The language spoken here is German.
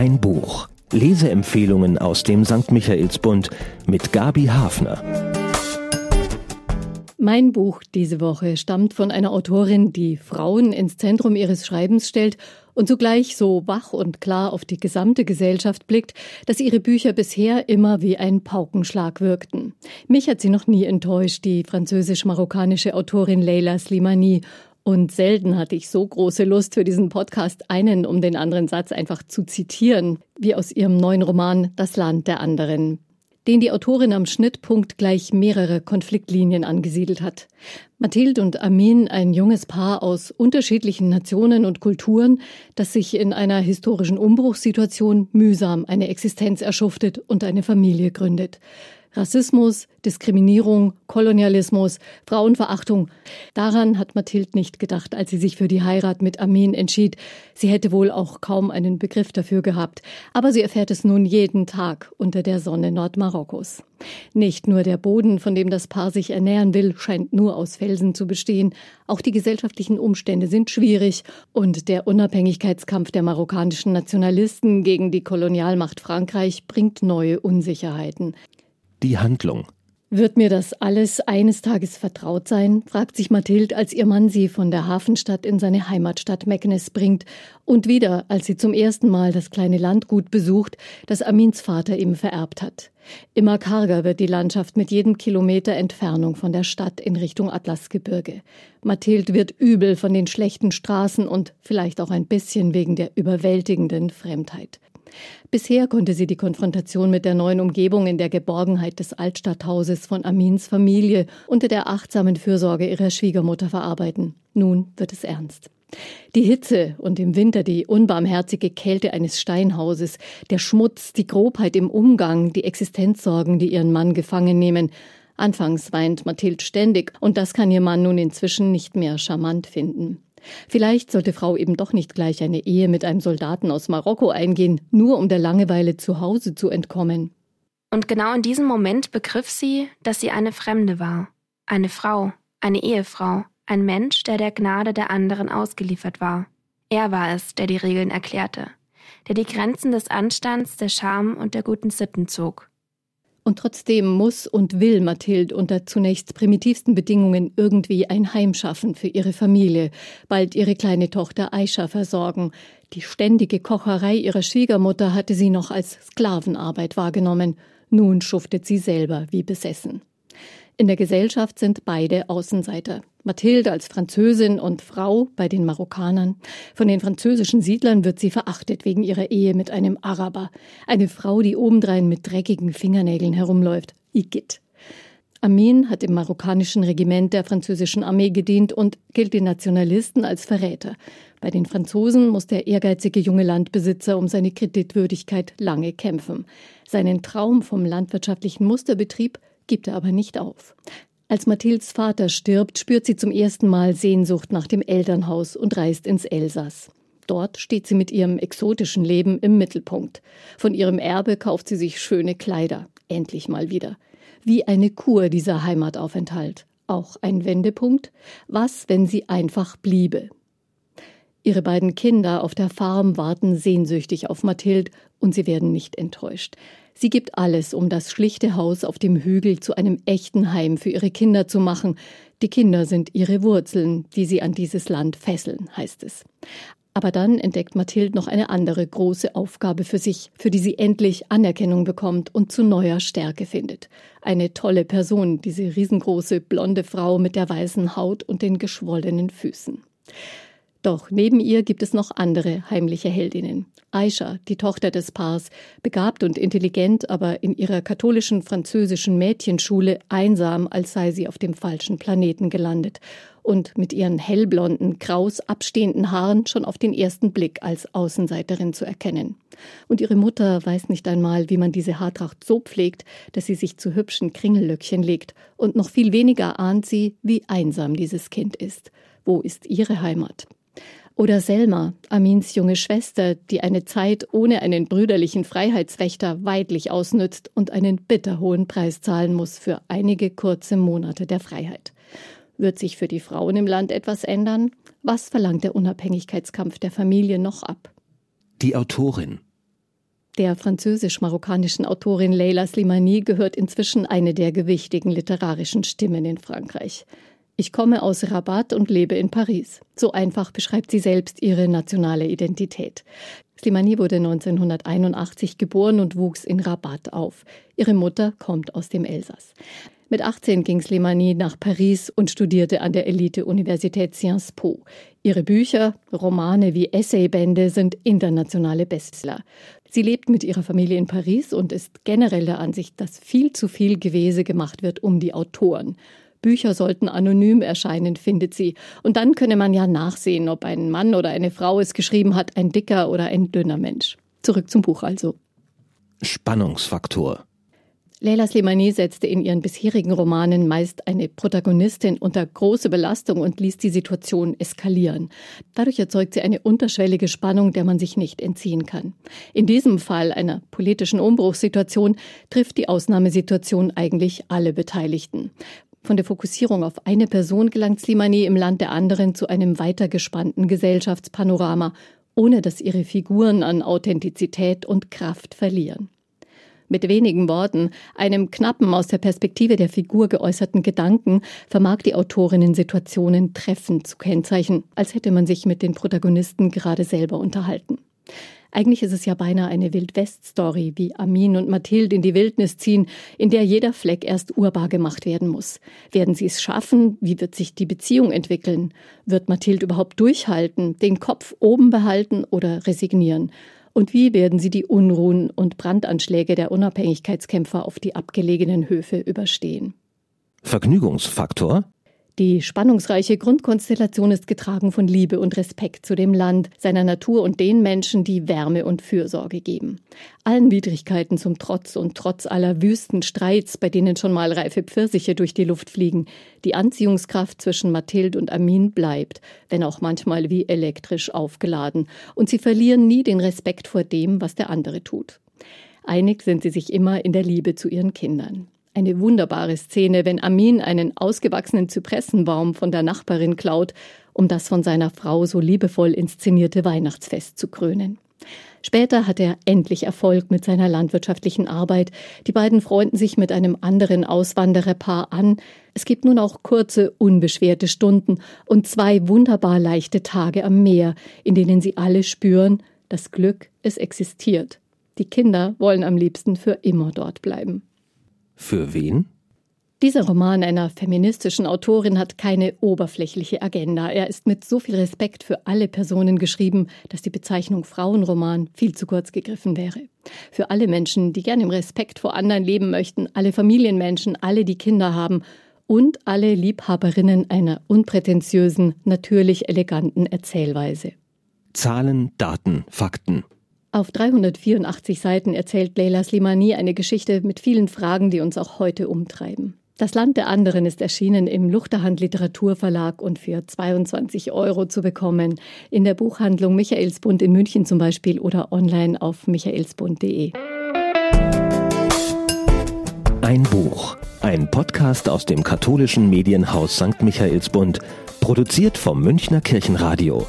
Ein Buch. Leseempfehlungen aus dem St. Michaelsbund mit Gabi Hafner. Mein Buch diese Woche stammt von einer Autorin, die Frauen ins Zentrum ihres Schreibens stellt und zugleich so wach und klar auf die gesamte Gesellschaft blickt, dass ihre Bücher bisher immer wie ein Paukenschlag wirkten. Mich hat sie noch nie enttäuscht, die französisch-marokkanische Autorin Leila Slimani. Und selten hatte ich so große Lust für diesen Podcast, einen um den anderen Satz einfach zu zitieren, wie aus ihrem neuen Roman Das Land der anderen den die Autorin am Schnittpunkt gleich mehrere Konfliktlinien angesiedelt hat. Mathilde und Amin, ein junges Paar aus unterschiedlichen Nationen und Kulturen, das sich in einer historischen Umbruchssituation mühsam eine Existenz erschuftet und eine Familie gründet. Rassismus, Diskriminierung, Kolonialismus, Frauenverachtung. Daran hat Mathilde nicht gedacht, als sie sich für die Heirat mit Amin entschied. Sie hätte wohl auch kaum einen Begriff dafür gehabt. Aber sie erfährt es nun jeden Tag unter der Sonne Nordmarokkos. Nicht nur der Boden, von dem das Paar sich ernähren will, scheint nur aus Felsen zu bestehen. Auch die gesellschaftlichen Umstände sind schwierig und der Unabhängigkeitskampf der marokkanischen Nationalisten gegen die Kolonialmacht Frankreich bringt neue Unsicherheiten die Handlung. Wird mir das alles eines Tages vertraut sein? fragt sich Mathilde, als ihr Mann sie von der Hafenstadt in seine Heimatstadt Meknes bringt und wieder, als sie zum ersten Mal das kleine Landgut besucht, das Amins Vater ihm vererbt hat. Immer karger wird die Landschaft mit jedem Kilometer Entfernung von der Stadt in Richtung Atlasgebirge. Mathilde wird übel von den schlechten Straßen und vielleicht auch ein bisschen wegen der überwältigenden Fremdheit. Bisher konnte sie die Konfrontation mit der neuen Umgebung in der Geborgenheit des Altstadthauses von Amins Familie unter der achtsamen Fürsorge ihrer Schwiegermutter verarbeiten. Nun wird es ernst. Die Hitze und im Winter die unbarmherzige Kälte eines Steinhauses, der Schmutz, die Grobheit im Umgang, die Existenzsorgen, die ihren Mann gefangen nehmen. Anfangs weint Mathilde ständig, und das kann ihr Mann nun inzwischen nicht mehr charmant finden. Vielleicht sollte Frau eben doch nicht gleich eine Ehe mit einem Soldaten aus Marokko eingehen, nur um der Langeweile zu Hause zu entkommen. Und genau in diesem Moment begriff sie, dass sie eine Fremde war. Eine Frau, eine Ehefrau, ein Mensch, der der Gnade der anderen ausgeliefert war. Er war es, der die Regeln erklärte, der die Grenzen des Anstands, der Scham und der guten Sitten zog. Und trotzdem muss und will Mathilde unter zunächst primitivsten Bedingungen irgendwie ein Heim schaffen für ihre Familie, bald ihre kleine Tochter Aisha versorgen. Die ständige Kocherei ihrer Schwiegermutter hatte sie noch als Sklavenarbeit wahrgenommen. Nun schuftet sie selber wie besessen. In der Gesellschaft sind beide Außenseiter. Mathilde als Französin und Frau bei den Marokkanern. Von den französischen Siedlern wird sie verachtet wegen ihrer Ehe mit einem Araber. Eine Frau, die obendrein mit dreckigen Fingernägeln herumläuft. Igitt. Amin hat im marokkanischen Regiment der französischen Armee gedient und gilt den Nationalisten als Verräter. Bei den Franzosen muss der ehrgeizige junge Landbesitzer um seine Kreditwürdigkeit lange kämpfen. Seinen Traum vom landwirtschaftlichen Musterbetrieb gibt er aber nicht auf. Als Mathildes Vater stirbt, spürt sie zum ersten Mal Sehnsucht nach dem Elternhaus und reist ins Elsass. Dort steht sie mit ihrem exotischen Leben im Mittelpunkt. Von ihrem Erbe kauft sie sich schöne Kleider. Endlich mal wieder. Wie eine Kur dieser Heimataufenthalt. Auch ein Wendepunkt. Was, wenn sie einfach bliebe? Ihre beiden Kinder auf der Farm warten sehnsüchtig auf Mathilde und sie werden nicht enttäuscht. Sie gibt alles, um das schlichte Haus auf dem Hügel zu einem echten Heim für ihre Kinder zu machen. Die Kinder sind ihre Wurzeln, die sie an dieses Land fesseln, heißt es. Aber dann entdeckt Mathilde noch eine andere große Aufgabe für sich, für die sie endlich Anerkennung bekommt und zu neuer Stärke findet. Eine tolle Person, diese riesengroße blonde Frau mit der weißen Haut und den geschwollenen Füßen. Doch neben ihr gibt es noch andere heimliche Heldinnen. Aisha, die Tochter des Paars, begabt und intelligent, aber in ihrer katholischen französischen Mädchenschule einsam, als sei sie auf dem falschen Planeten gelandet und mit ihren hellblonden, kraus abstehenden Haaren schon auf den ersten Blick als Außenseiterin zu erkennen. Und ihre Mutter weiß nicht einmal, wie man diese Haartracht so pflegt, dass sie sich zu hübschen Kringellöckchen legt, und noch viel weniger ahnt sie, wie einsam dieses Kind ist. Wo ist ihre Heimat? Oder Selma, Amins junge Schwester, die eine Zeit ohne einen brüderlichen Freiheitswächter weidlich ausnützt und einen bitterhohen Preis zahlen muss für einige kurze Monate der Freiheit. Wird sich für die Frauen im Land etwas ändern? Was verlangt der Unabhängigkeitskampf der Familie noch ab? Die Autorin Der französisch-marokkanischen Autorin Leila Slimani gehört inzwischen eine der gewichtigen literarischen Stimmen in Frankreich. Ich komme aus Rabat und lebe in Paris. So einfach beschreibt sie selbst ihre nationale Identität. Slimani wurde 1981 geboren und wuchs in Rabat auf. Ihre Mutter kommt aus dem Elsass. Mit 18 ging Slimani nach Paris und studierte an der Elite-Universität Sciences Po. Ihre Bücher, Romane wie Essaybände sind internationale Bestseller. Sie lebt mit ihrer Familie in Paris und ist generell der Ansicht, dass viel zu viel Gewese gemacht wird um die Autoren. Bücher sollten anonym erscheinen, findet sie. Und dann könne man ja nachsehen, ob ein Mann oder eine Frau es geschrieben hat, ein dicker oder ein dünner Mensch. Zurück zum Buch also. Spannungsfaktor. Leila Slimani setzte in ihren bisherigen Romanen meist eine Protagonistin unter große Belastung und ließ die Situation eskalieren. Dadurch erzeugt sie eine unterschwellige Spannung, der man sich nicht entziehen kann. In diesem Fall einer politischen Umbruchssituation trifft die Ausnahmesituation eigentlich alle Beteiligten. Von der Fokussierung auf eine Person gelangt Slimani im Land der anderen zu einem weitergespannten Gesellschaftspanorama, ohne dass ihre Figuren an Authentizität und Kraft verlieren. Mit wenigen Worten, einem knappen aus der Perspektive der Figur geäußerten Gedanken, vermag die Autorin in Situationen treffend zu kennzeichnen, als hätte man sich mit den Protagonisten gerade selber unterhalten. Eigentlich ist es ja beinahe eine Wildwest-Story, wie Amin und Mathilde in die Wildnis ziehen, in der jeder Fleck erst urbar gemacht werden muss. Werden sie es schaffen? Wie wird sich die Beziehung entwickeln? Wird Mathilde überhaupt durchhalten, den Kopf oben behalten oder resignieren? Und wie werden sie die Unruhen und Brandanschläge der Unabhängigkeitskämpfer auf die abgelegenen Höfe überstehen? Vergnügungsfaktor? Die spannungsreiche Grundkonstellation ist getragen von Liebe und Respekt zu dem Land, seiner Natur und den Menschen, die Wärme und Fürsorge geben. Allen Widrigkeiten zum Trotz und trotz aller wüsten Streits, bei denen schon mal reife Pfirsiche durch die Luft fliegen, die Anziehungskraft zwischen Mathilde und Amin bleibt, wenn auch manchmal wie elektrisch aufgeladen, und sie verlieren nie den Respekt vor dem, was der andere tut. Einig sind sie sich immer in der Liebe zu ihren Kindern. Eine wunderbare Szene, wenn Amin einen ausgewachsenen Zypressenbaum von der Nachbarin klaut, um das von seiner Frau so liebevoll inszenierte Weihnachtsfest zu krönen. Später hat er endlich Erfolg mit seiner landwirtschaftlichen Arbeit. Die beiden freunden sich mit einem anderen Auswandererpaar an. Es gibt nun auch kurze, unbeschwerte Stunden und zwei wunderbar leichte Tage am Meer, in denen sie alle spüren, das Glück, es existiert. Die Kinder wollen am liebsten für immer dort bleiben. Für wen? Dieser Roman einer feministischen Autorin hat keine oberflächliche Agenda. Er ist mit so viel Respekt für alle Personen geschrieben, dass die Bezeichnung Frauenroman viel zu kurz gegriffen wäre. Für alle Menschen, die gern im Respekt vor anderen leben möchten, alle Familienmenschen, alle, die Kinder haben und alle Liebhaberinnen einer unprätentiösen, natürlich eleganten Erzählweise. Zahlen, Daten, Fakten. Auf 384 Seiten erzählt Leila Slimani eine Geschichte mit vielen Fragen, die uns auch heute umtreiben. Das Land der anderen ist erschienen im Luchterhand Literaturverlag und für 22 Euro zu bekommen. In der Buchhandlung Michaelsbund in München zum Beispiel oder online auf michaelsbund.de. Ein Buch. Ein Podcast aus dem katholischen Medienhaus St. Michaelsbund. Produziert vom Münchner Kirchenradio.